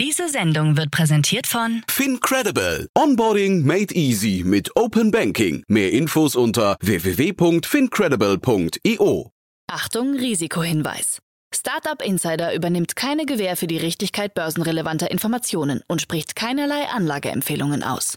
Diese Sendung wird präsentiert von FinCredible. Onboarding made easy mit Open Banking. Mehr Infos unter www.fincredible.io. Achtung, Risikohinweis. Startup Insider übernimmt keine Gewähr für die Richtigkeit börsenrelevanter Informationen und spricht keinerlei Anlageempfehlungen aus.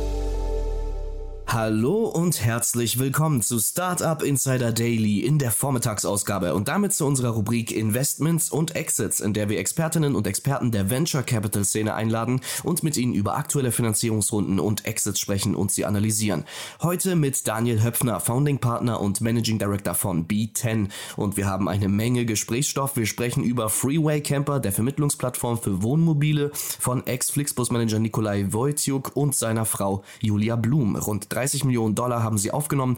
Hallo und herzlich willkommen zu Startup Insider Daily in der Vormittagsausgabe und damit zu unserer Rubrik Investments und Exits, in der wir Expertinnen und Experten der Venture Capital Szene einladen und mit ihnen über aktuelle Finanzierungsrunden und Exits sprechen und sie analysieren. Heute mit Daniel Höpfner, Founding Partner und Managing Director von B10 und wir haben eine Menge Gesprächsstoff. Wir sprechen über Freeway Camper, der Vermittlungsplattform für Wohnmobile von Ex-Flixbus Manager Nikolai Wojciuk und seiner Frau Julia Blum. Rund 30 Millionen Dollar haben sie aufgenommen.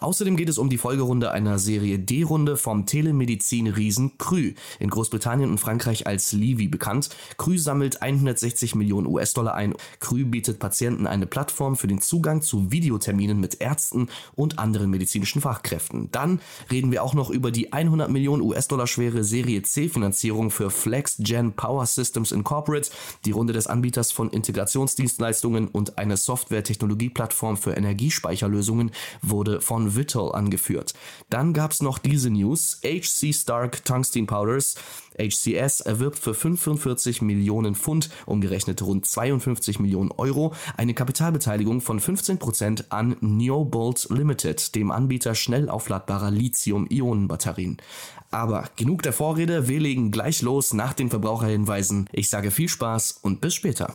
Außerdem geht es um die Folgerunde einer Serie D-Runde vom Telemedizin-Riesen Krü, in Großbritannien und Frankreich als Livy bekannt. Krü sammelt 160 Millionen US-Dollar ein. Krü bietet Patienten eine Plattform für den Zugang zu Videoterminen mit Ärzten und anderen medizinischen Fachkräften. Dann reden wir auch noch über die 100 Millionen US-Dollar schwere Serie C-Finanzierung für FlexGen Power Systems Incorporate, die Runde des Anbieters von Integrationsdienstleistungen und eine Software-Technologie-Plattform für Energiespeicherlösungen wurde von Vittel angeführt. Dann gab es noch diese News. HC Stark Tungsten Powders HCS erwirbt für 45 Millionen Pfund, umgerechnet rund 52 Millionen Euro, eine Kapitalbeteiligung von 15% an Neobolt Limited, dem Anbieter schnell aufladbarer Lithium-Ionen-Batterien. Aber genug der Vorrede, wir legen gleich los nach den Verbraucherhinweisen. Ich sage viel Spaß und bis später.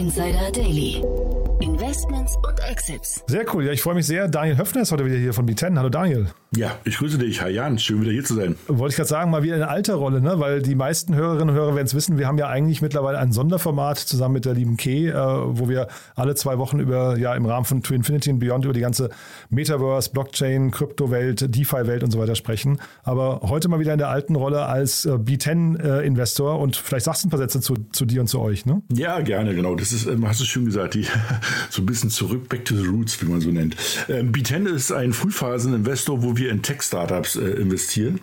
Insider Daily. Investments und Exits. Sehr cool. Ja, ich freue mich sehr. Daniel Höfner ist heute wieder hier von B10. Hallo Daniel. Ja, ich grüße dich. Hi Jan, schön wieder hier zu sein. Wollte ich gerade sagen, mal wieder eine alte Rolle, ne? weil die meisten Hörerinnen und Hörer werden es wissen, wir haben ja eigentlich mittlerweile ein Sonderformat zusammen mit der lieben Kay, äh, wo wir alle zwei Wochen über, ja, im Rahmen von To Infinity and Beyond über die ganze Metaverse, Blockchain, Kryptowelt, DeFi-Welt und so weiter sprechen. Aber heute mal wieder in der alten Rolle als äh, B10-Investor und vielleicht sagst du ein paar Sätze zu, zu dir und zu euch, ne? Ja, gerne, genau. Das ist, ähm, hast du schön gesagt, die, so ein bisschen zurück, back to the roots, wie man so nennt. Ähm, B10 ist ein Frühphasen-Investor, wo wir in Tech-Startups äh, investieren.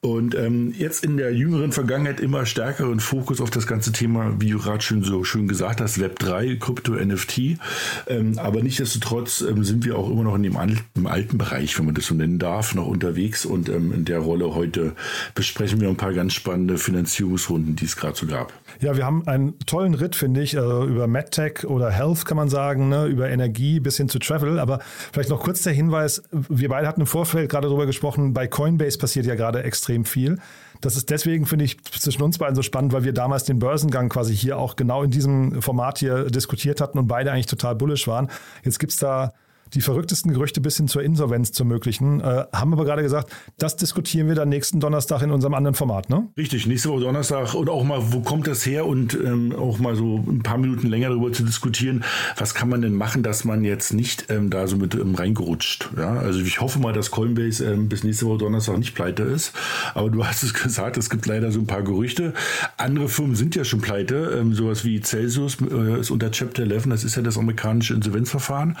Und ähm, jetzt in der jüngeren Vergangenheit immer stärkeren Fokus auf das ganze Thema, wie du gerade schon so schön gesagt hast, Web 3, Krypto, NFT. Ähm, aber nichtsdestotrotz ähm, sind wir auch immer noch in dem alten, im alten Bereich, wenn man das so nennen darf, noch unterwegs. Und ähm, in der Rolle heute besprechen wir ein paar ganz spannende Finanzierungsrunden, die es gerade so gab. Ja, wir haben einen tollen Ritt, finde ich, also über MedTech oder Health kann man sagen, ne? über Energie bis hin zu Travel. Aber vielleicht noch kurz der Hinweis, wir beide hatten im Vorfeld gerade darüber gesprochen, bei Coinbase passiert ja gerade extrem viel. Das ist deswegen, finde ich, zwischen uns beiden so spannend, weil wir damals den Börsengang quasi hier auch genau in diesem Format hier diskutiert hatten und beide eigentlich total bullish waren. Jetzt gibt es da die verrücktesten Gerüchte bis hin zur Insolvenz zu ermöglichen. Äh, haben aber gerade gesagt, das diskutieren wir dann nächsten Donnerstag in unserem anderen Format, ne? Richtig, nächste Woche Donnerstag und auch mal, wo kommt das her und ähm, auch mal so ein paar Minuten länger darüber zu diskutieren, was kann man denn machen, dass man jetzt nicht ähm, da so mit ähm, reingerutscht. Ja? Also ich hoffe mal, dass Coinbase ähm, bis nächste Woche Donnerstag nicht pleite ist. Aber du hast es gesagt, es gibt leider so ein paar Gerüchte. Andere Firmen sind ja schon pleite, ähm, sowas wie Celsius äh, ist unter Chapter 11, das ist ja das amerikanische Insolvenzverfahren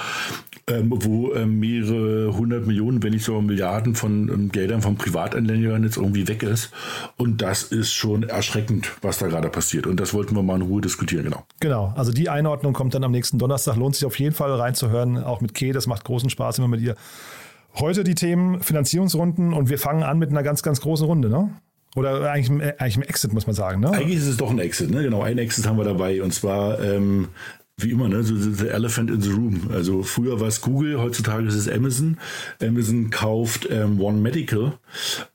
ähm, wo ähm, mehrere hundert Millionen, wenn nicht sogar Milliarden von ähm, Geldern von Privatanlegern jetzt irgendwie weg ist. Und das ist schon erschreckend, was da gerade passiert. Und das wollten wir mal in Ruhe diskutieren, genau. Genau, also die Einordnung kommt dann am nächsten Donnerstag. Lohnt sich auf jeden Fall reinzuhören, auch mit Kay. Das macht großen Spaß immer mit ihr Heute die Themen Finanzierungsrunden und wir fangen an mit einer ganz, ganz großen Runde, ne? Oder eigentlich, eigentlich ein Exit, muss man sagen, ne? Eigentlich ist es doch ein Exit, ne? Genau, ein Exit haben wir dabei. Und zwar ähm, wie immer, ne, so the elephant in the room. Also früher war es Google, heutzutage ist es Amazon. Amazon kauft ähm, One Medical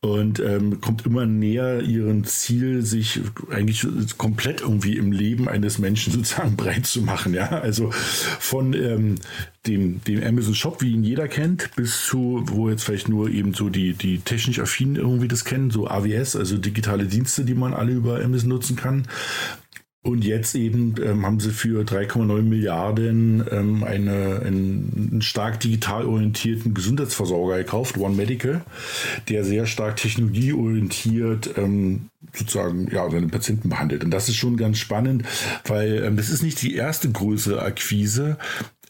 und ähm, kommt immer näher ihrem Ziel, sich eigentlich komplett irgendwie im Leben eines Menschen sozusagen breit zu machen. Ja, also von ähm, dem, dem Amazon Shop, wie ihn jeder kennt, bis zu, wo jetzt vielleicht nur eben so die, die technisch affinen irgendwie das kennen, so AWS, also digitale Dienste, die man alle über Amazon nutzen kann, und jetzt eben ähm, haben sie für 3,9 Milliarden ähm, eine, einen, stark digital orientierten Gesundheitsversorger gekauft, One Medical, der sehr stark technologieorientiert ähm, sozusagen ja, seine Patienten behandelt. Und das ist schon ganz spannend, weil ähm, das ist nicht die erste größere Akquise.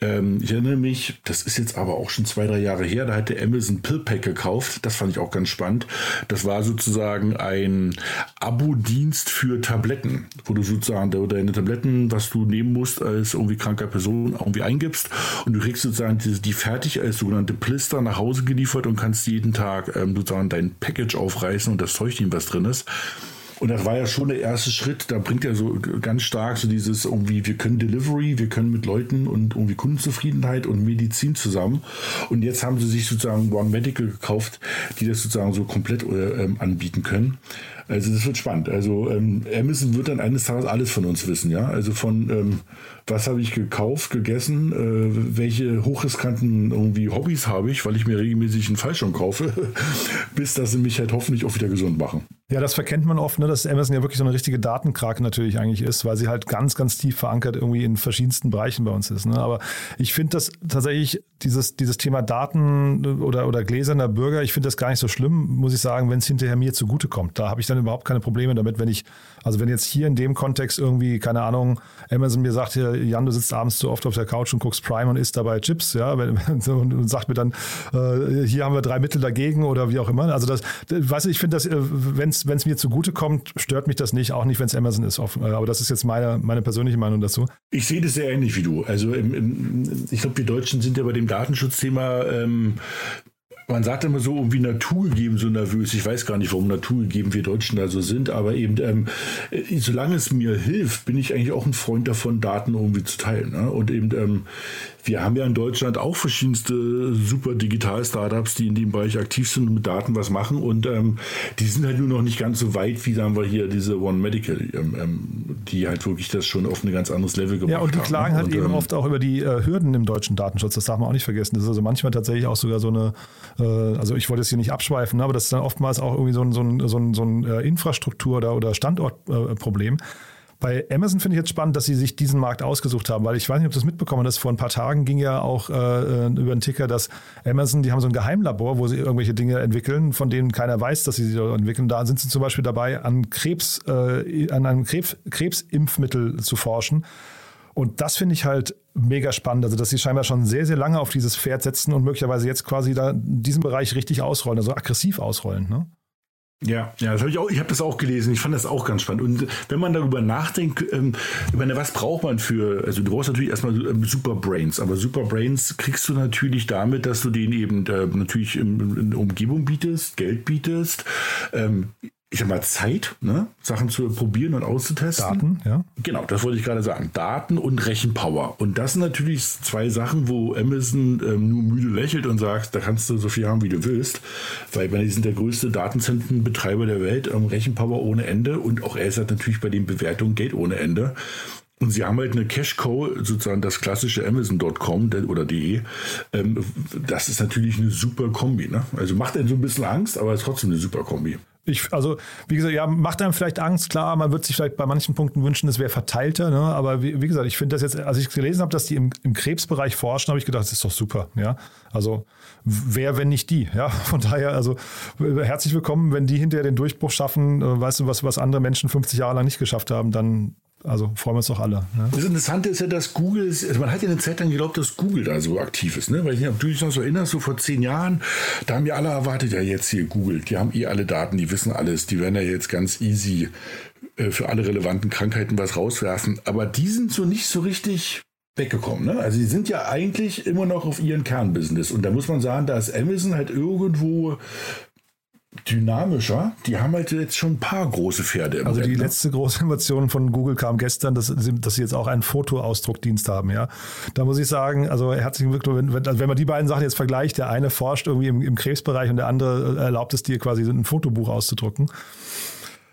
Ähm, ich erinnere mich, das ist jetzt aber auch schon zwei, drei Jahre her, da hat der Amazon Pillpack gekauft. Das fand ich auch ganz spannend. Das war sozusagen ein Abo-Dienst für Tabletten, wo du sozusagen deine Tabletten, was du nehmen musst, als irgendwie kranker Person irgendwie eingibst und du kriegst sozusagen die, die fertig als sogenannte Plister nach Hause geliefert und kannst jeden Tag ähm, sozusagen dein Package aufreißen und das Zeug was drin ist. Und das war ja schon der erste Schritt. Da bringt er so ganz stark so dieses irgendwie, wir können Delivery, wir können mit Leuten und irgendwie Kundenzufriedenheit und Medizin zusammen. Und jetzt haben sie sich sozusagen One Medical gekauft, die das sozusagen so komplett äh, anbieten können. Also das wird spannend. Also ähm, Amazon wird dann eines Tages alles von uns wissen, ja. Also von ähm, was habe ich gekauft, gegessen, äh, welche hochriskanten irgendwie Hobbys habe ich, weil ich mir regelmäßig einen Fallschirm kaufe, bis dass sie mich halt hoffentlich auch wieder gesund machen. Ja, das verkennt man oft, ne, dass Amazon ja wirklich so eine richtige Datenkrake natürlich eigentlich ist, weil sie halt ganz, ganz tief verankert irgendwie in verschiedensten Bereichen bei uns ist. Ne? Aber ich finde das tatsächlich, dieses, dieses Thema Daten oder, oder gläserner Bürger, ich finde das gar nicht so schlimm, muss ich sagen, wenn es hinterher mir zugutekommt. Da habe ich dann überhaupt keine Probleme damit, wenn ich, also wenn jetzt hier in dem Kontext irgendwie, keine Ahnung, Amazon mir sagt, hier, Jan, du sitzt abends zu oft auf der Couch und guckst Prime und isst dabei Chips, ja, und sagt mir dann, äh, hier haben wir drei Mittel dagegen oder wie auch immer. Also das, weißt du, ich finde das, äh, wenn es es mir zugutekommt, stört mich das nicht, auch nicht, wenn es Amazon ist. Äh, aber das ist jetzt meine, meine persönliche Meinung dazu. Ich sehe das sehr ähnlich wie du. Also im, im, ich glaube, wir Deutschen sind ja bei dem Datenschutzthema ähm, man sagt immer so irgendwie naturgegeben so nervös. Ich weiß gar nicht, warum naturgegeben wir Deutschen da so sind, aber eben, ähm, äh, solange es mir hilft, bin ich eigentlich auch ein Freund davon, Daten irgendwie zu teilen. Ne? Und eben, ähm, wir haben ja in Deutschland auch verschiedenste super Digital-Startups, die in dem Bereich aktiv sind und mit Daten was machen. Und ähm, die sind halt nur noch nicht ganz so weit, wie sagen wir hier diese One Medical, ähm, ähm die halt wirklich das schon auf ein ganz anderes Level gebracht haben. Ja, und die klagen haben. halt und, eben ähm, oft auch über die äh, Hürden im deutschen Datenschutz. Das darf man auch nicht vergessen. Das ist also manchmal tatsächlich auch sogar so eine äh, also ich wollte jetzt hier nicht abschweifen, ne, aber das ist dann oftmals auch irgendwie so ein, so ein, so ein, so ein äh, Infrastruktur- oder, oder Standortproblem. Bei Amazon finde ich jetzt spannend, dass sie sich diesen Markt ausgesucht haben, weil ich weiß nicht, ob du das mitbekommen hast. Vor ein paar Tagen ging ja auch äh, über den Ticker, dass Amazon, die haben so ein Geheimlabor, wo sie irgendwelche Dinge entwickeln, von denen keiner weiß, dass sie sie entwickeln. Da sind sie zum Beispiel dabei, an Krebs, äh, an einem Krebs, Krebsimpfmittel zu forschen. Und das finde ich halt mega spannend. Also, dass sie scheinbar schon sehr, sehr lange auf dieses Pferd setzen und möglicherweise jetzt quasi da diesen Bereich richtig ausrollen, also aggressiv ausrollen. Ne? Ja, ja, das habe ich auch, ich habe das auch gelesen. Ich fand das auch ganz spannend. Und wenn man darüber nachdenkt, ähm, ich meine, was braucht man für, also du brauchst natürlich erstmal ähm, Super Brains, aber Super Brains kriegst du natürlich damit, dass du denen eben äh, natürlich in, in Umgebung bietest, Geld bietest, ähm, ich sag mal, Zeit, ne? Sachen zu probieren und auszutesten. Daten, ja. Genau, das wollte ich gerade sagen. Daten und Rechenpower. Und das sind natürlich zwei Sachen, wo Amazon ähm, nur müde lächelt und sagt, da kannst du so viel haben, wie du willst. Weil die sind der größte Datenzentrenbetreiber der Welt, ähm, Rechenpower ohne Ende und auch er hat natürlich bei den Bewertungen Geld ohne Ende. Und sie haben halt eine Cash-Cow, sozusagen das klassische Amazon.com oder de. Ähm, das ist natürlich eine super Kombi. Ne? Also macht einen so ein bisschen Angst, aber ist trotzdem eine super Kombi. Ich, also, wie gesagt, ja, macht einem vielleicht Angst, klar, man wird sich vielleicht bei manchen Punkten wünschen, es wäre verteilter, ne? aber wie, wie, gesagt, ich finde das jetzt, als ich gelesen habe, dass die im, im Krebsbereich forschen, habe ich gedacht, das ist doch super, ja. Also, wer, wenn nicht die, ja. Von daher, also, herzlich willkommen, wenn die hinterher den Durchbruch schaffen, äh, weißt du, was, was andere Menschen 50 Jahre lang nicht geschafft haben, dann also freuen wir uns doch alle. Ne? Das Interessante ist ja, dass Google, also man hat ja eine Zeit lang geglaubt, dass Google da so aktiv ist. Ne? Weil ich mich natürlich noch so erinnere, so vor zehn Jahren, da haben ja alle erwartet, ja jetzt hier Google, die haben eh alle Daten, die wissen alles, die werden ja jetzt ganz easy äh, für alle relevanten Krankheiten was rauswerfen. Aber die sind so nicht so richtig weggekommen. Ne? Also die sind ja eigentlich immer noch auf ihren Kernbusiness. Und da muss man sagen, da ist Amazon halt irgendwo dynamischer. Die haben halt jetzt schon ein paar große Pferde im Also Rennen, die ne? letzte große Innovation von Google kam gestern, dass, dass sie jetzt auch einen Fotoausdruckdienst haben. Ja, Da muss ich sagen, also herzlichen Glückwunsch, wenn, also wenn man die beiden Sachen jetzt vergleicht, der eine forscht irgendwie im, im Krebsbereich und der andere erlaubt es dir quasi ein Fotobuch auszudrucken.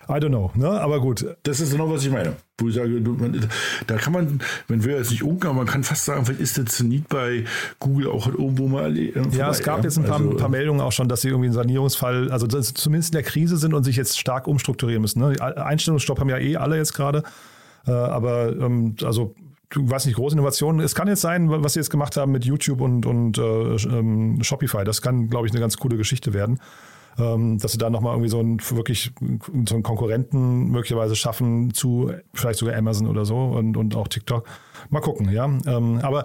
I don't know, ne? aber gut. Das ist genau, was ich meine. Wo ich sage, man, da kann man, man will jetzt nicht umgehen, aber man kann fast sagen, vielleicht ist der Zenit bei Google auch irgendwo mal. Äh, vorbei, ja, es gab jetzt ein paar, also, paar, Meldungen auch schon, dass sie irgendwie einen Sanierungsfall, also zumindest in der Krise sind und sich jetzt stark umstrukturieren müssen. Ne? Einstellungsstopp haben ja eh alle jetzt gerade. Äh, aber ähm, also du weißt nicht, große Innovationen. Es kann jetzt sein, was sie jetzt gemacht haben mit YouTube und, und äh, ähm, Shopify. Das kann, glaube ich, eine ganz coole Geschichte werden dass sie da nochmal irgendwie so einen wirklich so einen Konkurrenten möglicherweise schaffen zu vielleicht sogar Amazon oder so und, und auch TikTok. Mal gucken, ja. Ähm, aber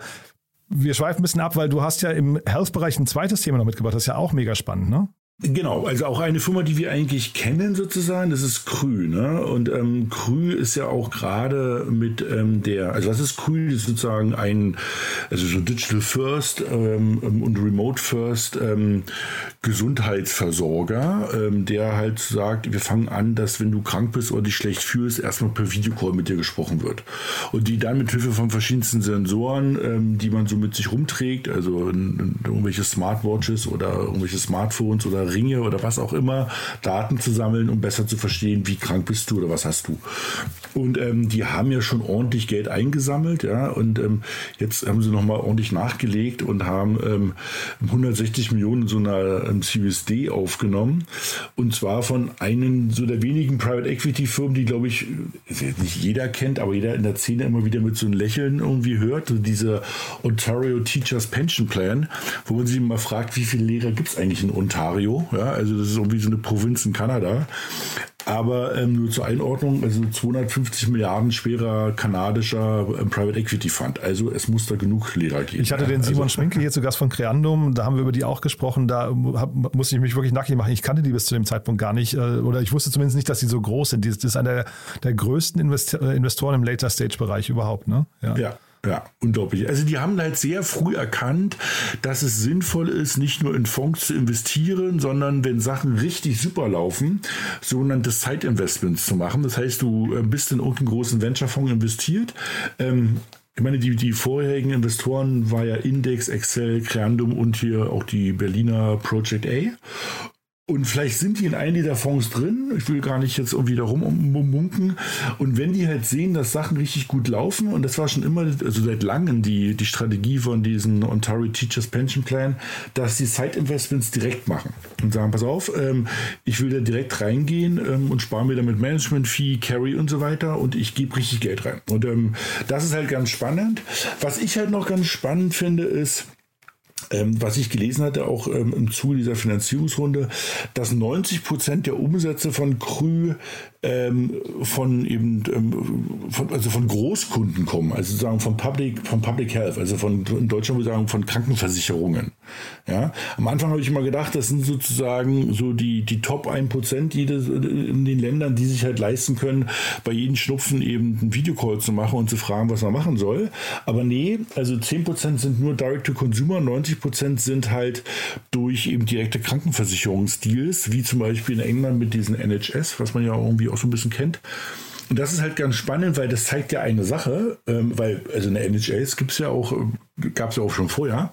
wir schweifen ein bisschen ab, weil du hast ja im Health-Bereich ein zweites Thema noch mitgebracht. Das ist ja auch mega spannend, ne? Genau, also auch eine Firma, die wir eigentlich kennen sozusagen, das ist Krü. Ne? Und ähm, Krü ist ja auch gerade mit ähm, der, also was ist Krü? Das ist sozusagen ein, also so Digital First ähm, und Remote First ähm, Gesundheitsversorger, ähm, der halt sagt, wir fangen an, dass wenn du krank bist oder dich schlecht fühlst, erstmal per Videocall mit dir gesprochen wird. Und die dann mit Hilfe von verschiedensten Sensoren, ähm, die man so mit sich rumträgt, also in, in irgendwelche Smartwatches oder irgendwelche Smartphones oder Ringe oder was auch immer, Daten zu sammeln, um besser zu verstehen, wie krank bist du oder was hast du. Und ähm, die haben ja schon ordentlich Geld eingesammelt, ja, und ähm, jetzt haben sie nochmal ordentlich nachgelegt und haben ähm, 160 Millionen so einer ähm, Series aufgenommen. Und zwar von einem so der wenigen Private Equity Firmen, die, glaube ich, nicht jeder kennt, aber jeder in der Szene immer wieder mit so einem Lächeln irgendwie hört. So diese Ontario Teachers Pension Plan, wo man sich immer fragt, wie viele Lehrer gibt es eigentlich in Ontario? Ja, also das ist irgendwie so eine Provinz in Kanada. Aber ähm, nur zur Einordnung, also 250 Milliarden schwerer kanadischer ähm, Private Equity Fund. Also es muss da genug Lehrer geben. Ich hatte den Simon also, Schminke hier zu Gast von Creandum, da haben wir über die auch gesprochen. Da hab, musste ich mich wirklich nackig machen. Ich kannte die bis zu dem Zeitpunkt gar nicht. Äh, oder ich wusste zumindest nicht, dass sie so groß sind. Das ist einer der, der größten äh, Investoren im Later-Stage-Bereich überhaupt. Ne? ja. ja. Ja, unglaublich. Also die haben halt sehr früh erkannt, dass es sinnvoll ist, nicht nur in Fonds zu investieren, sondern wenn Sachen richtig super laufen, sogenannte Side-Investments zu machen. Das heißt, du äh, bist in irgendeinen großen Venture-Fonds investiert. Ähm, ich meine, die, die vorherigen Investoren war ja Index, Excel, Creandum und hier auch die Berliner Project A. Und vielleicht sind die in einem dieser Fonds drin. Ich will gar nicht jetzt irgendwie darum munken. Und wenn die halt sehen, dass Sachen richtig gut laufen, und das war schon immer, also seit langem die, die Strategie von diesem Ontario Teachers Pension Plan, dass die Side Investments direkt machen und sagen, pass auf, ähm, ich will da direkt reingehen ähm, und spare mir damit Management Fee, Carry und so weiter und ich gebe richtig Geld rein. Und ähm, das ist halt ganz spannend. Was ich halt noch ganz spannend finde, ist, ähm, was ich gelesen hatte, auch ähm, im Zuge dieser Finanzierungsrunde, dass 90 Prozent der Umsätze von Krü ähm, von eben ähm, von, also von Großkunden kommen, also sagen von Public von Public Health, also von in Deutschland würde ich sagen von Krankenversicherungen. Ja, am Anfang habe ich immer gedacht, das sind sozusagen so die die Top 1 Prozent in den Ländern, die sich halt leisten können, bei jedem Schnupfen eben einen Videocall zu machen und zu fragen, was man machen soll. Aber nee, also 10 Prozent sind nur Direct to Consumer, 90 Prozent sind halt durch eben direkte Krankenversicherungsdeals, wie zum Beispiel in England mit diesen NHS, was man ja irgendwie auch so ein bisschen kennt. Und das ist halt ganz spannend, weil das zeigt ja eine Sache, ähm, weil, also eine NHS gibt es ja auch, gab es ja auch schon vorher,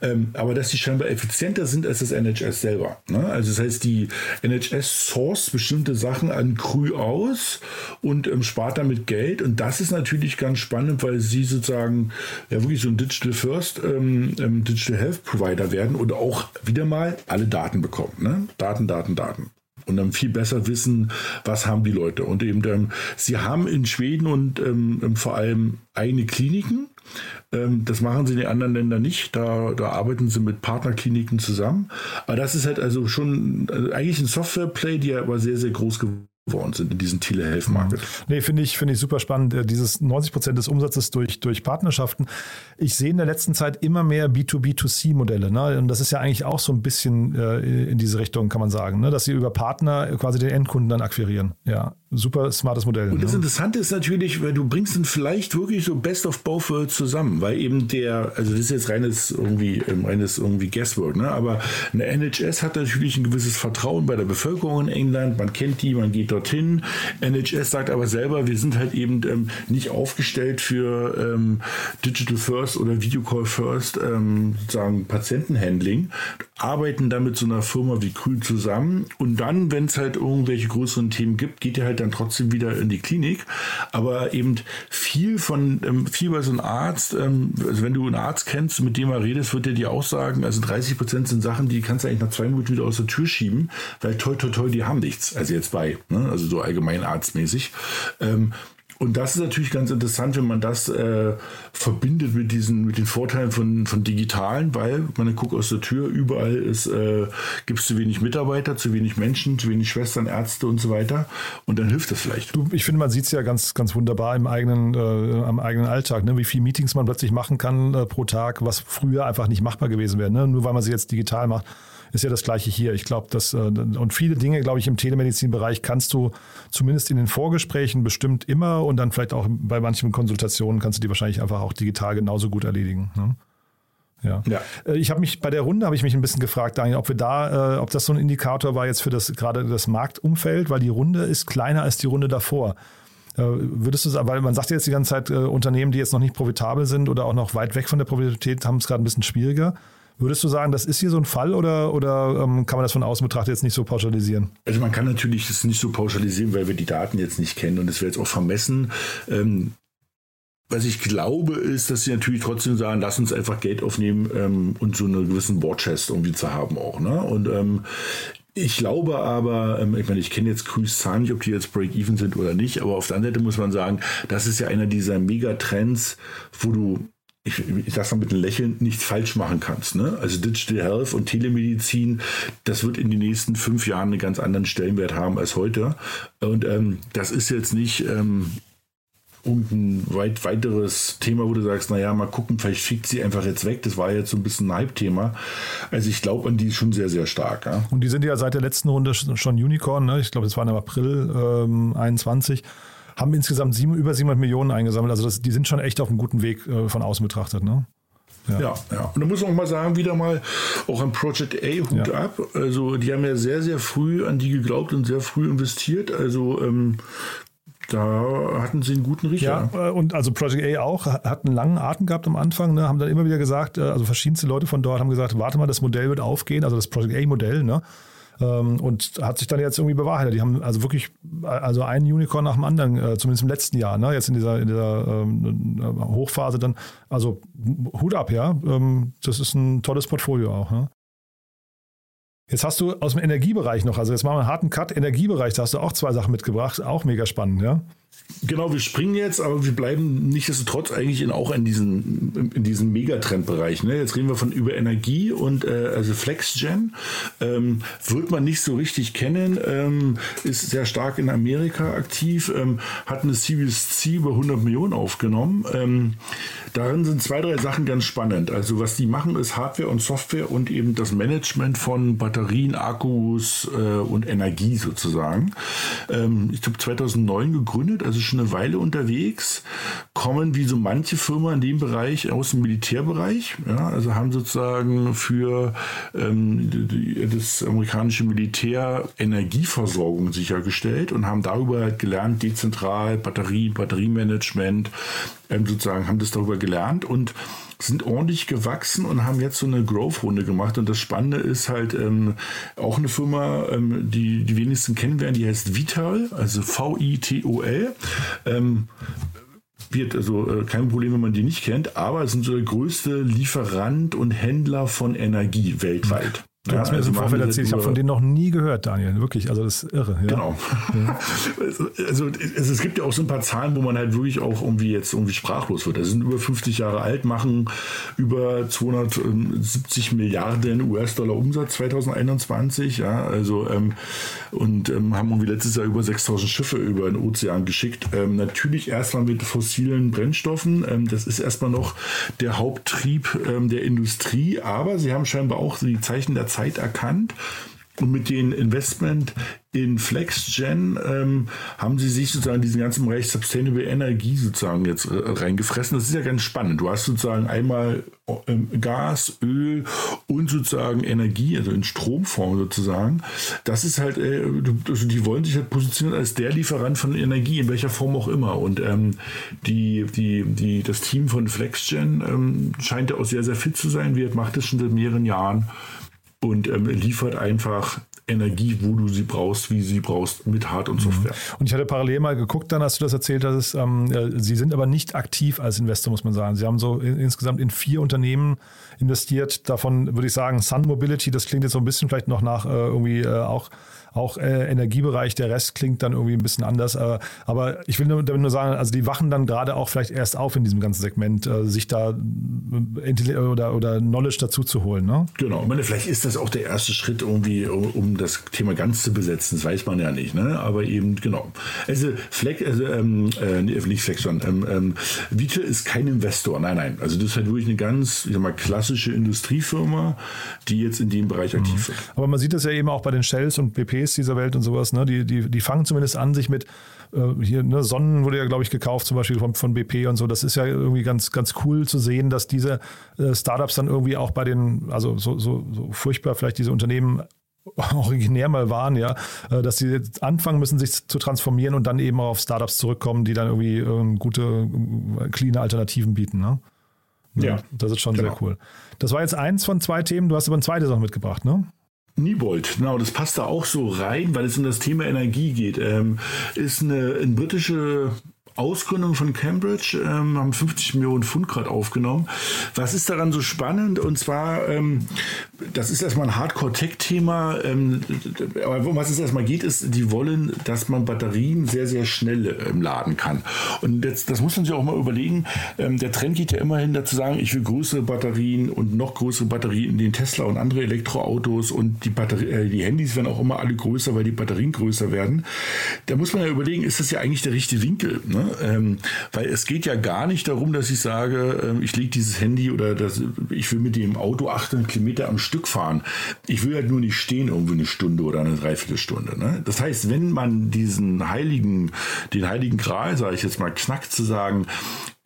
ähm, aber dass die scheinbar effizienter sind als das NHS selber. Ne? Also das heißt, die NHS source bestimmte Sachen an Krü aus und ähm, spart damit Geld. Und das ist natürlich ganz spannend, weil sie sozusagen ja wirklich so ein Digital First ähm, ähm, Digital Health Provider werden und auch wieder mal alle Daten bekommen. Ne? Daten, Daten, Daten und dann viel besser wissen, was haben die Leute. Und eben, ähm, sie haben in Schweden und ähm, ähm, vor allem eigene Kliniken. Ähm, das machen sie in den anderen Ländern nicht. Da, da arbeiten sie mit Partnerkliniken zusammen. Aber das ist halt also schon also eigentlich ein Software-Play, die aber sehr, sehr groß geworden geworden sind in diesem Telehealth-Market. Nee, finde ich, finde ich super spannend. Äh, dieses 90 Prozent des Umsatzes durch, durch Partnerschaften. Ich sehe in der letzten Zeit immer mehr B2B2C-Modelle. Ne? Und das ist ja eigentlich auch so ein bisschen äh, in diese Richtung, kann man sagen, ne? dass sie über Partner quasi den Endkunden dann akquirieren. Ja, super smartes Modell. Und das ne? Interessante ist natürlich, weil du bringst dann vielleicht wirklich so Best of both worlds zusammen, weil eben der, also das ist jetzt reines irgendwie, ähm, reines irgendwie Guesswork, ne? aber eine NHS hat natürlich ein gewisses Vertrauen bei der Bevölkerung in England. Man kennt die, man geht dorthin. NHS sagt aber selber, wir sind halt eben ähm, nicht aufgestellt für ähm, Digital First oder Video Call First, ähm, sozusagen Patientenhandling, arbeiten dann mit so einer Firma wie Grün zusammen und dann, wenn es halt irgendwelche größeren Themen gibt, geht ihr halt dann trotzdem wieder in die Klinik. Aber eben viel von, ähm, viel bei so einem Arzt, ähm, also wenn du einen Arzt kennst, mit dem er redest, wird er dir auch sagen, also 30 Prozent sind Sachen, die kannst du eigentlich nach zwei Minuten wieder aus der Tür schieben, weil toi, toi, toi, die haben nichts. Also jetzt bei, ne? Also so allgemein arztmäßig. Ähm, und das ist natürlich ganz interessant, wenn man das äh, verbindet mit diesen, mit den Vorteilen von, von Digitalen, weil man guckt aus der Tür, überall ist, äh, gibt es zu wenig Mitarbeiter, zu wenig Menschen, zu wenig Schwestern, Ärzte und so weiter. Und dann hilft das vielleicht. Du, ich finde, man sieht es ja ganz, ganz wunderbar im eigenen, äh, am eigenen Alltag, ne? wie viele Meetings man plötzlich machen kann äh, pro Tag, was früher einfach nicht machbar gewesen wäre, ne? nur weil man sie jetzt digital macht ist ja das Gleiche hier. Ich glaube, dass, äh, und viele Dinge, glaube ich, im Telemedizinbereich kannst du zumindest in den Vorgesprächen bestimmt immer und dann vielleicht auch bei manchen Konsultationen kannst du die wahrscheinlich einfach auch digital genauso gut erledigen. Ne? Ja. ja. Äh, ich habe mich bei der Runde habe ich mich ein bisschen gefragt, Daniel, ob wir da, äh, ob das so ein Indikator war jetzt für das gerade das Marktumfeld, weil die Runde ist kleiner als die Runde davor. Äh, würdest du sagen, weil man sagt ja jetzt die ganze Zeit, äh, Unternehmen, die jetzt noch nicht profitabel sind oder auch noch weit weg von der Profitabilität, haben es gerade ein bisschen schwieriger. Würdest du sagen, das ist hier so ein Fall oder, oder ähm, kann man das von außen betrachtet jetzt nicht so pauschalisieren? Also man kann natürlich das nicht so pauschalisieren, weil wir die Daten jetzt nicht kennen und es wird jetzt auch vermessen. Ähm, was ich glaube, ist, dass sie natürlich trotzdem sagen, lass uns einfach Geld aufnehmen ähm, und so einen gewissen Boardchest irgendwie zu haben auch. Ne? Und ähm, ich glaube aber, ähm, ich meine, ich kenne jetzt Cruise nicht, ob die jetzt Break-Even sind oder nicht, aber auf der anderen Seite muss man sagen, das ist ja einer dieser Megatrends, wo du ich, ich sage mal mit einem Lächeln, nichts falsch machen kannst. Ne? Also Digital Health und Telemedizin, das wird in den nächsten fünf Jahren einen ganz anderen Stellenwert haben als heute. Und ähm, das ist jetzt nicht ähm, irgendein weit, weiteres Thema, wo du sagst, naja, mal gucken, vielleicht schickt sie einfach jetzt weg. Das war jetzt so ein bisschen ein Hype-Thema. Also ich glaube an die schon sehr, sehr stark. Ja? Und die sind ja seit der letzten Runde schon Unicorn. Ne? Ich glaube, das war im April ähm, 21 haben insgesamt sieben, über 700 Millionen eingesammelt. Also das, die sind schon echt auf einem guten Weg äh, von außen betrachtet. Ne? Ja. ja, ja. Und da muss man auch mal sagen, wieder mal auch an Project A Hut ja. ab. Also die haben ja sehr, sehr früh an die geglaubt und sehr früh investiert. Also ähm, da hatten sie einen guten Riecher. Ja, äh, und also Project A auch, hat einen langen Atem gehabt am Anfang, ne, haben dann immer wieder gesagt, äh, also verschiedenste Leute von dort haben gesagt, warte mal, das Modell wird aufgehen, also das Project A-Modell, ne? Ähm, und hat sich dann jetzt irgendwie bewahrheitet. Die haben also wirklich, also einen Unicorn nach dem anderen, äh, zumindest im letzten Jahr, ne? jetzt in dieser, in dieser ähm, Hochphase dann. Also Hut ab, ja. Ähm, das ist ein tolles Portfolio auch. Ne? Jetzt hast du aus dem Energiebereich noch, also jetzt machen wir einen harten Cut, Energiebereich, da hast du auch zwei Sachen mitgebracht, auch mega spannend, ja? Genau, wir springen jetzt, aber wir bleiben nichtsdestotrotz eigentlich in, auch in diesem, in diesem Megatrendbereich. Ne? Jetzt reden wir von über Energie und äh, also FlexGen ähm, wird man nicht so richtig kennen, ähm, ist sehr stark in Amerika aktiv, ähm, hat eine Series C über 100 Millionen aufgenommen. Ähm, darin sind zwei, drei Sachen ganz spannend. Also was die machen, ist Hardware und Software und eben das Management von Batterien, Akkus äh, und Energie sozusagen. Ähm, ich habe 2009 gegründet, also schon eine Weile unterwegs, kommen wie so manche Firmen in dem Bereich aus dem Militärbereich. Ja, also haben sozusagen für ähm, die, das amerikanische Militär Energieversorgung sichergestellt und haben darüber halt gelernt, dezentral Batterie, Batteriemanagement, ähm, sozusagen haben das darüber gelernt und sind ordentlich gewachsen und haben jetzt so eine Growth-Runde gemacht. Und das Spannende ist halt ähm, auch eine Firma, ähm, die die wenigsten kennen werden, die heißt Vital, also V-I-T-O-L. Ähm, wird also äh, kein Problem, wenn man die nicht kennt, aber es sind so der größte Lieferant und Händler von Energie weltweit. Du ja, hast mir also das im Vorfeld erzählt, ich habe von denen noch nie gehört, Daniel. Wirklich, also das ist irre. Ja. Genau. Ja. Also, also, es gibt ja auch so ein paar Zahlen, wo man halt wirklich auch irgendwie jetzt irgendwie sprachlos wird. Das sind über 50 Jahre alt, machen über 270 Milliarden US-Dollar Umsatz 2021. Ja, also ähm, und ähm, haben irgendwie letztes Jahr über 6000 Schiffe über den Ozean geschickt. Ähm, natürlich erstmal mit fossilen Brennstoffen. Ähm, das ist erstmal noch der Haupttrieb ähm, der Industrie, aber sie haben scheinbar auch die Zeichen der Zeit erkannt. Und mit dem Investment in FlexGen ähm, haben sie sich sozusagen diesen ganzen Bereich Sustainable Energie sozusagen jetzt äh, reingefressen. Das ist ja ganz spannend. Du hast sozusagen einmal ähm, Gas, Öl und sozusagen Energie, also in Stromform sozusagen. Das ist halt, äh, also die wollen sich halt positionieren als der Lieferant von Energie, in welcher Form auch immer. Und ähm, die, die, die, das Team von FlexGen ähm, scheint ja auch sehr, sehr fit zu sein. Wir macht das schon seit mehreren Jahren und ähm, liefert einfach Energie, wo du sie brauchst, wie sie brauchst, mit Hard- und Software. Mhm. Und ich hatte parallel mal geguckt, dann hast du das erzählt hast, ähm, äh, sie sind aber nicht aktiv als Investor, muss man sagen. Sie haben so in, insgesamt in vier Unternehmen investiert. Davon würde ich sagen, Sun Mobility, das klingt jetzt so ein bisschen vielleicht noch nach äh, irgendwie äh, auch auch äh, Energiebereich. Der Rest klingt dann irgendwie ein bisschen anders. Äh, aber ich will nur, nur sagen, also die wachen dann gerade auch vielleicht erst auf in diesem ganzen Segment, äh, sich da äh, oder, oder Knowledge dazu zu holen. Ne? Genau. Ich meine, vielleicht ist das auch der erste Schritt irgendwie, um, um das Thema ganz zu besetzen. Das weiß man ja nicht. Ne? Aber eben, genau. Also, Fleck, also ähm, äh, nicht Fleck, sondern ähm, ähm, Vite ist kein Investor. Nein, nein. Also das ist halt wirklich eine ganz, ich sag mal, klassische Industriefirma, die jetzt in dem Bereich aktiv mhm. wird. Aber man sieht das ja eben auch bei den Shells und BPs BPs dieser Welt und sowas, ne, die, die, die fangen zumindest an, sich mit äh, hier, ne, Sonnen wurde ja, glaube ich, gekauft, zum Beispiel von, von BP und so. Das ist ja irgendwie ganz, ganz cool zu sehen, dass diese äh, Startups dann irgendwie auch bei den, also so, so, so furchtbar vielleicht diese Unternehmen originär mal waren, ja, äh, dass sie jetzt anfangen müssen, sich zu transformieren und dann eben auch auf Startups zurückkommen, die dann irgendwie ähm, gute, äh, clean Alternativen bieten. Ne? Ja, ja, das ist schon genau. sehr cool. Das war jetzt eins von zwei Themen. Du hast aber ein zweites noch mitgebracht, ne? Niebold, genau, das passt da auch so rein, weil es um das Thema Energie geht. Ähm, ist eine, eine britische Ausgründung von Cambridge, ähm, haben 50 Millionen Pfund gerade aufgenommen. Was ist daran so spannend? Und zwar, ähm, das ist erstmal ein Hardcore-Tech-Thema, ähm, aber um was es erstmal geht, ist, die wollen, dass man Batterien sehr, sehr schnell ähm, laden kann. Und jetzt, das muss man sich auch mal überlegen. Ähm, der Trend geht ja immerhin dazu sagen, ich will größere Batterien und noch größere Batterien in den Tesla und andere Elektroautos und die, Batterie, äh, die Handys werden auch immer alle größer, weil die Batterien größer werden. Da muss man ja überlegen, ist das ja eigentlich der richtige Winkel? Ne? Ähm, weil es geht ja gar nicht darum, dass ich sage, ähm, ich lege dieses Handy oder das, ich will mit dem Auto 800 Kilometer am Stück fahren. Ich will halt nur nicht stehen irgendwie eine Stunde oder eine Dreiviertelstunde. Ne? Das heißt, wenn man diesen heiligen, den heiligen Gral, sage ich jetzt mal, knackt zu sagen,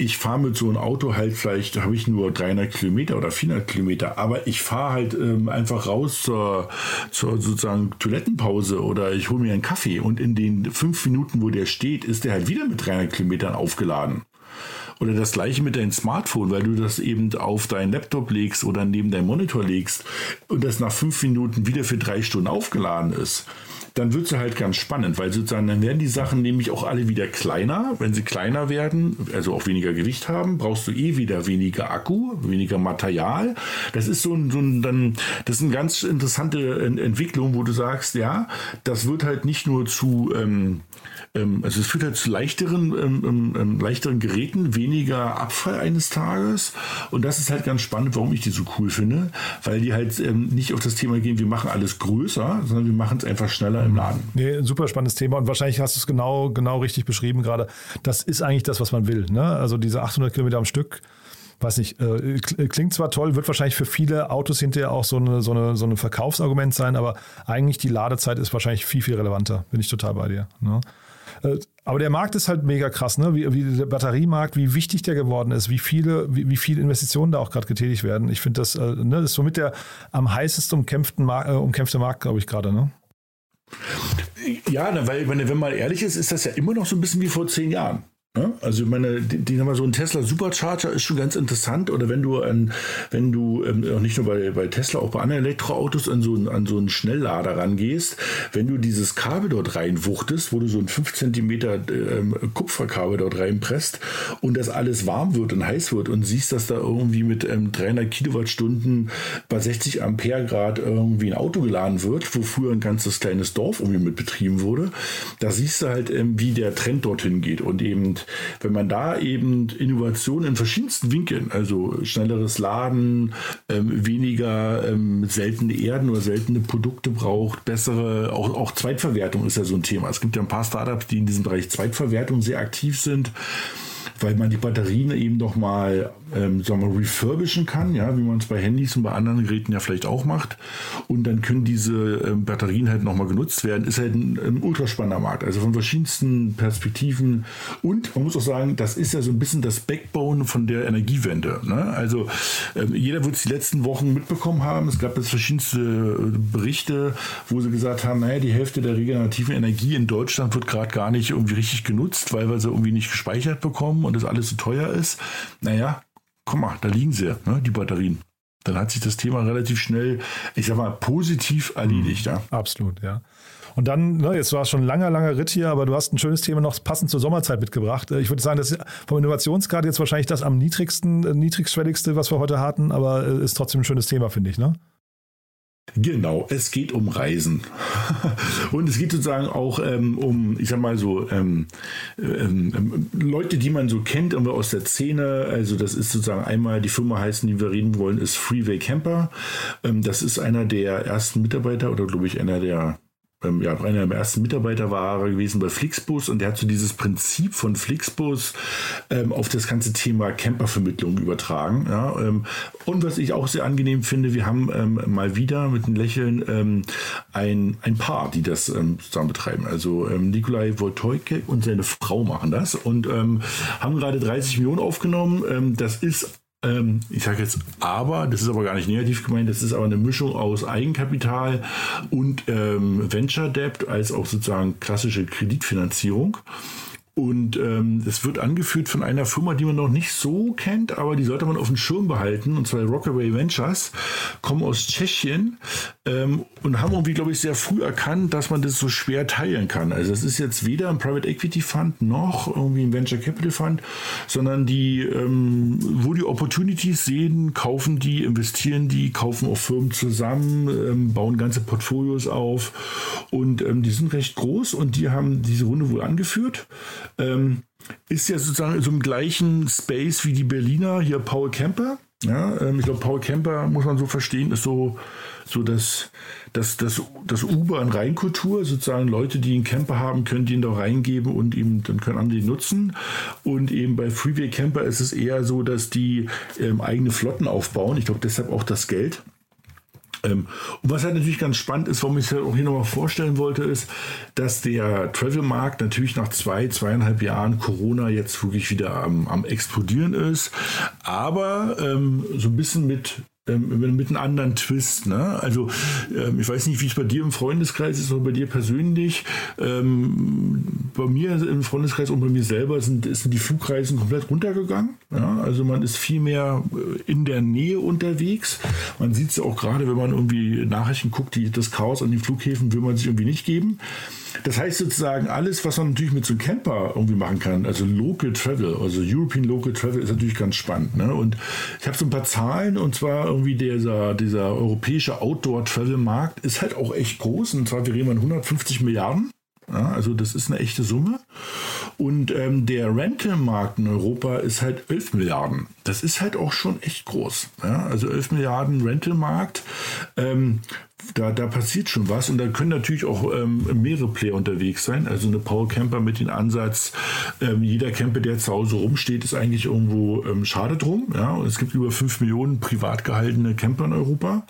ich fahre mit so einem Auto halt vielleicht, habe ich nur 300 Kilometer oder 400 Kilometer, aber ich fahre halt ähm, einfach raus zur, zur sozusagen Toilettenpause oder ich hole mir einen Kaffee und in den fünf Minuten, wo der steht, ist der halt wieder mit 300 Kilometern aufgeladen. Oder das gleiche mit deinem Smartphone, weil du das eben auf deinen Laptop legst oder neben deinem Monitor legst und das nach fünf Minuten wieder für drei Stunden aufgeladen ist dann wird es halt ganz spannend, weil sozusagen dann werden die Sachen nämlich auch alle wieder kleiner. Wenn sie kleiner werden, also auch weniger Gewicht haben, brauchst du eh wieder weniger Akku, weniger Material. Das ist so ein, so ein dann, das ist eine ganz interessante Entwicklung, wo du sagst, ja, das wird halt nicht nur zu ähm, ähm, also es führt halt zu leichteren, ähm, ähm, ähm, leichteren Geräten, weniger Abfall eines Tages. Und das ist halt ganz spannend, warum ich die so cool finde, weil die halt ähm, nicht auf das Thema gehen, wir machen alles größer, sondern wir machen es einfach schneller im Laden. Nee, super spannendes Thema und wahrscheinlich hast du es genau, genau richtig beschrieben gerade. Das ist eigentlich das, was man will. Ne? Also diese 800 Kilometer am Stück weiß nicht, äh, klingt zwar toll, wird wahrscheinlich für viele Autos hinterher auch so eine, so eine, so ein Verkaufsargument sein, aber eigentlich die Ladezeit ist wahrscheinlich viel, viel relevanter. Bin ich total bei dir. Ne? Äh, aber der Markt ist halt mega krass, ne? Wie, wie der Batteriemarkt, wie wichtig der geworden ist, wie viele, wie, wie viele Investitionen da auch gerade getätigt werden. Ich finde das, äh, ne, das ist somit der am heißest umkämpften Mar äh, umkämpfte Markt, glaube ich, gerade, ne? Ja, weil, wenn man ehrlich ist, ist das ja immer noch so ein bisschen wie vor zehn Jahren. Ja, also ich meine, die, die so ein Tesla Supercharger ist schon ganz interessant. Oder wenn du an, wenn du ähm, nicht nur bei, bei Tesla, auch bei anderen Elektroautos an so, an so einen Schnelllader rangehst, wenn du dieses Kabel dort reinwuchtest, wo du so ein 5 cm ähm, Kupferkabel dort reinpresst und das alles warm wird und heiß wird und siehst, dass da irgendwie mit ähm, 300 Kilowattstunden bei 60 Ampere Grad irgendwie ein Auto geladen wird, wo früher ein ganzes kleines Dorf irgendwie mit betrieben wurde, da siehst du halt, ähm, wie der Trend dorthin geht und eben wenn man da eben Innovationen in verschiedensten Winkeln, also schnelleres Laden, ähm, weniger ähm, seltene Erden oder seltene Produkte braucht, bessere, auch, auch Zweitverwertung ist ja so ein Thema. Es gibt ja ein paar Startups, die in diesem Bereich Zweitverwertung sehr aktiv sind weil man die Batterien eben noch mal ähm, sagen wir, refurbischen kann, ja, wie man es bei Handys und bei anderen Geräten ja vielleicht auch macht. Und dann können diese ähm, Batterien halt noch mal genutzt werden. Ist halt ein, ein ultraspannender Markt, also von verschiedensten Perspektiven. Und man muss auch sagen, das ist ja so ein bisschen das Backbone von der Energiewende. Ne? Also ähm, jeder wird es die letzten Wochen mitbekommen haben. Es gab jetzt verschiedenste äh, Berichte, wo sie gesagt haben, naja, die Hälfte der regenerativen Energie in Deutschland wird gerade gar nicht irgendwie richtig genutzt, weil wir sie irgendwie nicht gespeichert bekommen und das alles so teuer ist. Naja, guck mal, da liegen sie, ne, die Batterien. Dann hat sich das Thema relativ schnell, ich sag mal, positiv erledigt. Ja. Absolut, ja. Und dann, ne, jetzt war es schon ein langer, langer Ritt hier, aber du hast ein schönes Thema noch passend zur Sommerzeit mitgebracht. Ich würde sagen, das ist vom Innovationsgrad jetzt wahrscheinlich das am niedrigsten, äh, niedrigschwelligste, was wir heute hatten, aber äh, ist trotzdem ein schönes Thema, finde ich, ne? Genau, es geht um Reisen. Und es geht sozusagen auch ähm, um, ich sag mal so, ähm, ähm, ähm Leute, die man so kennt, irgendwie aus der Szene. Also das ist sozusagen einmal, die Firma heißen, die wir reden wollen, ist Freeway Camper. Ähm, das ist einer der ersten Mitarbeiter oder glaube ich einer der ähm, ja, einer der ersten Mitarbeiter war gewesen bei Flixbus und der hat so dieses Prinzip von Flixbus ähm, auf das ganze Thema Campervermittlung übertragen. Ja, ähm, und was ich auch sehr angenehm finde, wir haben ähm, mal wieder mit einem Lächeln ähm, ein, ein Paar, die das ähm, zusammen betreiben. Also Nikolai Wojtojke und seine Frau machen das und haben gerade 30 Millionen aufgenommen. das ist ähm, ich sage jetzt aber, das ist aber gar nicht negativ gemeint, das ist aber eine Mischung aus Eigenkapital und ähm, Venture Debt als auch sozusagen klassische Kreditfinanzierung. Und ähm, es wird angeführt von einer Firma, die man noch nicht so kennt, aber die sollte man auf dem Schirm behalten. Und zwar Rockaway Ventures, kommen aus Tschechien ähm, und haben irgendwie, glaube ich, sehr früh erkannt, dass man das so schwer teilen kann. Also es ist jetzt weder ein Private Equity Fund noch irgendwie ein Venture Capital Fund, sondern die, ähm, wo die Opportunities sehen, kaufen die, investieren die, kaufen auch Firmen zusammen, ähm, bauen ganze Portfolios auf und ähm, die sind recht groß und die haben diese Runde wohl angeführt ähm, ist ja sozusagen so im gleichen Space wie die Berliner, hier Paul Kemper. Ja, ähm, ich glaube, Paul Kemper, muss man so verstehen, ist so, so das, das, das, das U-Bahn-Reinkultur, sozusagen Leute, die einen Camper haben, können den da reingeben und eben, dann können andere den nutzen. Und eben bei Freeway Camper ist es eher so, dass die ähm, eigene Flotten aufbauen. Ich glaube, deshalb auch das Geld. Ähm, und was halt natürlich ganz spannend ist, warum ich es halt auch hier nochmal vorstellen wollte, ist, dass der Travel-Markt natürlich nach zwei, zweieinhalb Jahren Corona jetzt wirklich wieder am, am explodieren ist, aber ähm, so ein bisschen mit ähm, mit einem anderen Twist. Ne? Also ähm, ich weiß nicht, wie es bei dir im Freundeskreis ist oder bei dir persönlich. Ähm, bei mir im Freundeskreis und bei mir selber sind, sind die Flugreisen komplett runtergegangen. Ja? Also man ist viel mehr äh, in der Nähe unterwegs. Man sieht es auch gerade, wenn man irgendwie Nachrichten guckt, die, das Chaos an den Flughäfen will man sich irgendwie nicht geben. Das heißt sozusagen, alles, was man natürlich mit so einem Camper irgendwie machen kann, also Local Travel, also European Local Travel, ist natürlich ganz spannend. Ne? Und ich habe so ein paar Zahlen und zwar irgendwie dieser, dieser europäische Outdoor-Travel-Markt ist halt auch echt groß. Und zwar, wir reden von 150 Milliarden. Ja, also das ist eine echte Summe. Und ähm, der Rental-Markt in Europa ist halt 11 Milliarden. Das ist halt auch schon echt groß. Ja? Also 11 Milliarden Rental-Markt. Ähm, da, da passiert schon was und da können natürlich auch ähm, mehrere Player unterwegs sein. Also eine Power Camper mit dem Ansatz, ähm, jeder Camper, der zu Hause rumsteht, ist eigentlich irgendwo ähm, schade drum. Ja? Und es gibt über 5 Millionen privat gehaltene Camper in Europa.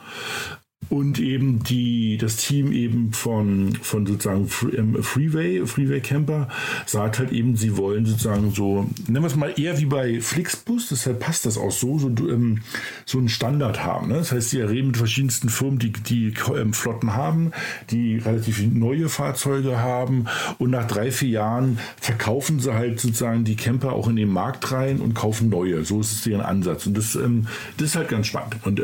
Und eben die, das Team eben von, von sozusagen ähm, Freeway, Freeway Camper, sagt halt eben, sie wollen sozusagen so, nennen wir es mal eher wie bei Flixbus, deshalb passt das auch so, so, ähm, so einen Standard haben. Ne? Das heißt, sie reden mit verschiedensten Firmen, die, die ähm, Flotten haben, die relativ neue Fahrzeuge haben und nach drei, vier Jahren verkaufen sie halt sozusagen die Camper auch in den Markt rein und kaufen neue. So ist es deren Ansatz. Und das, das ist halt ganz spannend. Und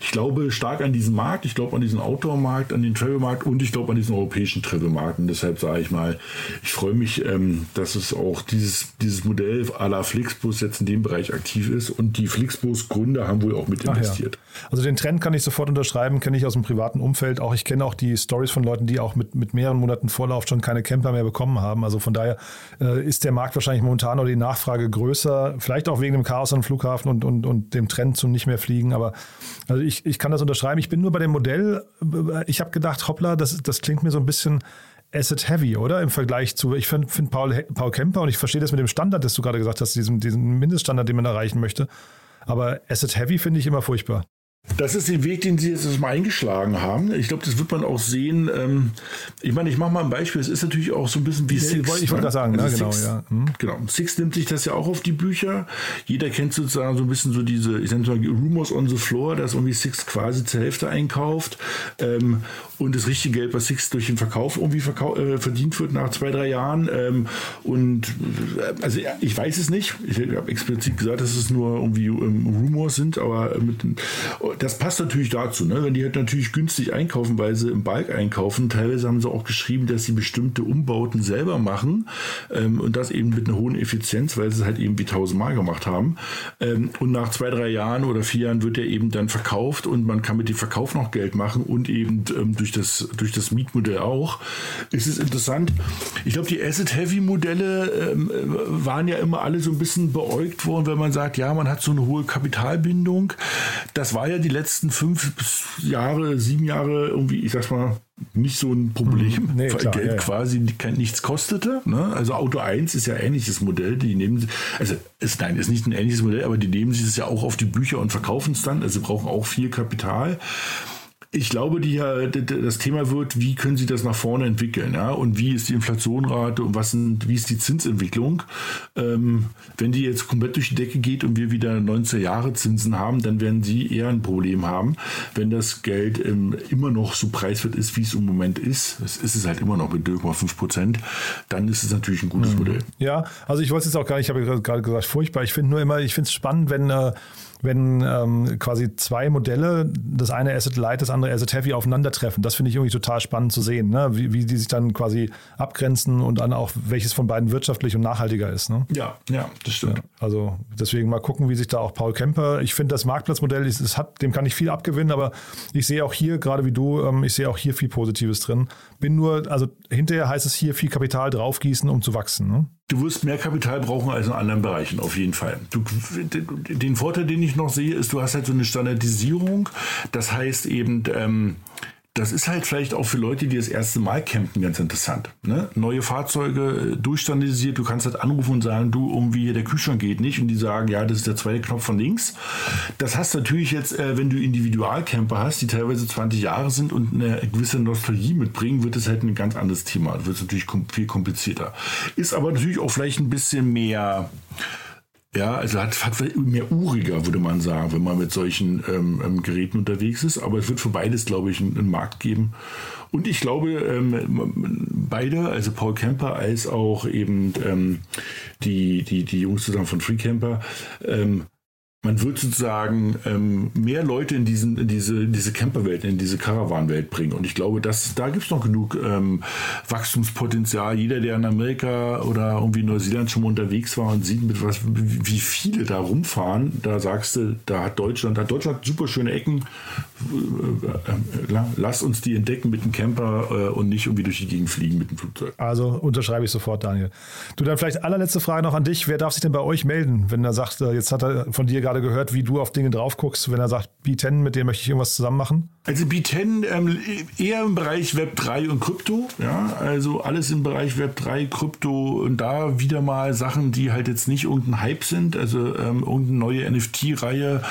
ich glaube stark an diesen Markt. Ich glaube an diesen Outdoor-Markt, an den Travel-Markt und ich glaube an diesen europäischen Travel-Markt. Und deshalb sage ich mal, ich freue mich, ähm, dass es auch dieses, dieses Modell à la Flixbus jetzt in dem Bereich aktiv ist. Und die Flixbus-Gründer haben wohl auch mit investiert. Ja. Also den Trend kann ich sofort unterschreiben, kenne ich aus dem privaten Umfeld. Auch ich kenne auch die Stories von Leuten, die auch mit, mit mehreren Monaten Vorlauf schon keine Camper mehr bekommen haben. Also von daher äh, ist der Markt wahrscheinlich momentan oder die Nachfrage größer. Vielleicht auch wegen dem Chaos am Flughafen und, und, und dem Trend zum nicht mehr fliegen. Aber also ich, ich kann das unterschreiben. Ich bin nur bei dem Modell, ich habe gedacht, hoppla, das, das klingt mir so ein bisschen Asset Heavy, oder? Im Vergleich zu, ich finde find Paul, Paul Kemper und ich verstehe das mit dem Standard, das du gerade gesagt hast, diesen, diesen Mindeststandard, den man erreichen möchte. Aber Asset Heavy finde ich immer furchtbar. Das ist der Weg, den Sie jetzt mal eingeschlagen haben. Ich glaube, das wird man auch sehen. Ähm, ich meine, ich mache mal ein Beispiel. Es ist natürlich auch so ein bisschen wie Six. Ich wollte ne? das sagen, also genau, Six, ja. Hm. Genau. Six nimmt sich das ja auch auf die Bücher. Jeder kennt sozusagen so ein bisschen so diese, ich nenne es mal Rumors on the Floor, dass irgendwie Six quasi zur Hälfte einkauft ähm, und das richtige Geld bei Six durch den Verkauf irgendwie verkau äh, verdient wird nach zwei, drei Jahren. Ähm, und äh, also ich weiß es nicht. Ich habe explizit gesagt, dass es nur irgendwie ähm, Rumors sind, aber mit das passt natürlich dazu, ne? wenn die halt natürlich günstig einkaufen, weil sie im Balk einkaufen. Teilweise haben sie auch geschrieben, dass sie bestimmte Umbauten selber machen ähm, und das eben mit einer hohen Effizienz, weil sie es halt eben wie tausendmal gemacht haben. Ähm, und nach zwei, drei Jahren oder vier Jahren wird er eben dann verkauft und man kann mit dem Verkauf noch Geld machen und eben ähm, durch, das, durch das Mietmodell auch. Es ist interessant. Ich glaube, die Asset-Heavy-Modelle ähm, waren ja immer alle so ein bisschen beäugt worden, wenn man sagt, ja, man hat so eine hohe Kapitalbindung. Das war ja die letzten fünf Jahre, sieben Jahre irgendwie, ich sag's mal, nicht so ein Problem, nee, weil klar, Geld ja, quasi nichts kostete. Ne? Also Auto 1 ist ja ein ähnliches Modell, die nehmen also ist, nein, ist nicht ein ähnliches Modell, aber die nehmen sich das ja auch auf die Bücher und verkaufen es dann, also brauchen auch viel Kapital ich glaube, die, das Thema wird, wie können Sie das nach vorne entwickeln? Ja? Und wie ist die Inflationrate und was sind, wie ist die Zinsentwicklung? Ähm, wenn die jetzt komplett durch die Decke geht und wir wieder 19 Jahre Zinsen haben, dann werden Sie eher ein Problem haben. Wenn das Geld ähm, immer noch so preiswert ist, wie es im Moment ist, das ist es halt immer noch mit 0,5 Prozent, dann ist es natürlich ein gutes mhm. Modell. Ja, also ich wollte es jetzt auch gar nicht, ich habe gerade gesagt, furchtbar. Ich finde nur immer, ich finde es spannend, wenn äh, wenn ähm, quasi zwei Modelle, das eine Asset Light, das andere Asset Heavy, aufeinandertreffen. Das finde ich irgendwie total spannend zu sehen, ne? wie, wie die sich dann quasi abgrenzen und dann auch, welches von beiden wirtschaftlich und nachhaltiger ist. Ne? Ja, ja, das stimmt. Ja, also deswegen mal gucken, wie sich da auch Paul Kemper, ich finde das Marktplatzmodell, es hat, dem kann ich viel abgewinnen, aber ich sehe auch hier, gerade wie du, ähm, ich sehe auch hier viel Positives drin. Bin nur, also hinterher heißt es hier viel Kapital draufgießen, um zu wachsen. Ne? Du wirst mehr Kapital brauchen als in anderen Bereichen, auf jeden Fall. Du, den Vorteil, den ich noch sehe, ist, du hast halt so eine Standardisierung. Das heißt eben, ähm, das ist halt vielleicht auch für Leute, die das erste Mal campen, ganz interessant. Ne? Neue Fahrzeuge äh, durchstandardisiert, du kannst halt anrufen und sagen, du, irgendwie der Kühlschrank geht nicht und die sagen, ja, das ist der zweite Knopf von links. Das hast du natürlich jetzt, äh, wenn du Individualcamper hast, die teilweise 20 Jahre sind und eine gewisse Nostalgie mitbringen, wird es halt ein ganz anderes Thema. Das wird natürlich viel komplizierter. Ist aber natürlich auch vielleicht ein bisschen mehr ja, also hat, hat mehr uriger, würde man sagen, wenn man mit solchen ähm, ähm, Geräten unterwegs ist. Aber es wird für beides, glaube ich, einen, einen Markt geben. Und ich glaube, ähm, beide, also Paul Kemper als auch eben ähm, die, die, die Jungs zusammen von Free Camper, ähm, man wird sozusagen ähm, mehr Leute in, diesen, in diese, diese Camperwelt, in diese Caravan-Welt bringen. Und ich glaube, dass, da gibt es noch genug ähm, Wachstumspotenzial. Jeder, der in Amerika oder irgendwie in Neuseeland schon mal unterwegs war und sieht, mit was, wie viele da rumfahren, da sagst du, da hat Deutschland, hat Deutschland super schöne Ecken. Äh, äh, lass uns die entdecken mit dem Camper äh, und nicht irgendwie durch die Gegend fliegen mit dem Flugzeug. Also unterschreibe ich sofort, Daniel. Du, dann vielleicht allerletzte Frage noch an dich. Wer darf sich denn bei euch melden, wenn er sagt, jetzt hat er von dir gerade gehört, wie du auf Dinge drauf guckst, wenn er sagt, B10, mit dem möchte ich irgendwas zusammen machen? Also B10 ähm, eher im Bereich Web 3 und Krypto, ja, also alles im Bereich Web 3, Krypto und da wieder mal Sachen, die halt jetzt nicht irgendein Hype sind, also ähm, irgendeine neue NFT-Reihe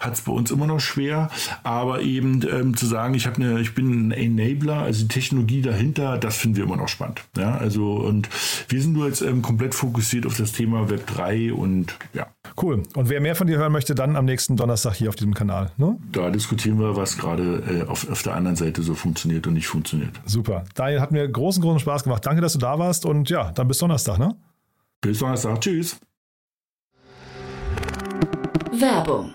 hat es bei uns immer noch schwer, aber eben ähm, zu sagen, ich habe eine, ich bin ein Enabler, also die Technologie dahinter, das finden wir immer noch spannend. Ja, also und wir sind nur jetzt ähm, komplett fokussiert auf das Thema Web 3 und ja. Cool. Und wer mehr von dir hören möchte, dann am nächsten Donnerstag hier auf diesem Kanal. Ne? Da diskutieren wir, was gerade äh, auf, auf der anderen Seite so funktioniert und nicht funktioniert. Super. Daniel, hat mir großen, großen Spaß gemacht. Danke, dass du da warst und ja, dann bis Donnerstag, ne? Bis Donnerstag. Tschüss. Werbung.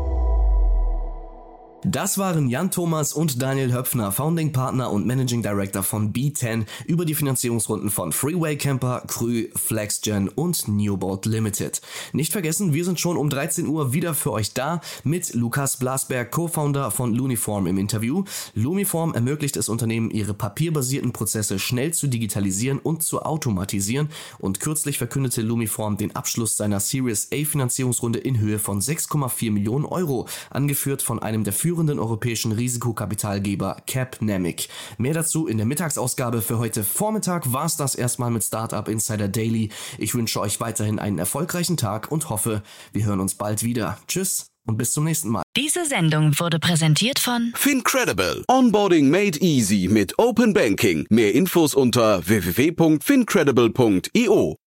Das waren Jan Thomas und Daniel Höpfner, Founding Partner und Managing Director von B10 über die Finanzierungsrunden von Freeway Camper, Krü, FlexGen und Newboat Limited. Nicht vergessen, wir sind schon um 13 Uhr wieder für euch da mit Lukas Blasberg, Co-Founder von Luniform im Interview. Lumiform ermöglicht es Unternehmen, ihre papierbasierten Prozesse schnell zu digitalisieren und zu automatisieren und kürzlich verkündete Lumiform den Abschluss seiner Series A Finanzierungsrunde in Höhe von 6,4 Millionen Euro, angeführt von einem der europäischen Risikokapitalgeber Capnamic. Mehr dazu in der Mittagsausgabe für heute Vormittag war es das erstmal mit Startup Insider Daily. Ich wünsche euch weiterhin einen erfolgreichen Tag und hoffe, wir hören uns bald wieder. Tschüss und bis zum nächsten Mal. Diese Sendung wurde präsentiert von Fincredible. Onboarding made easy mit Open Banking. Mehr Infos unter www.fincredible.io.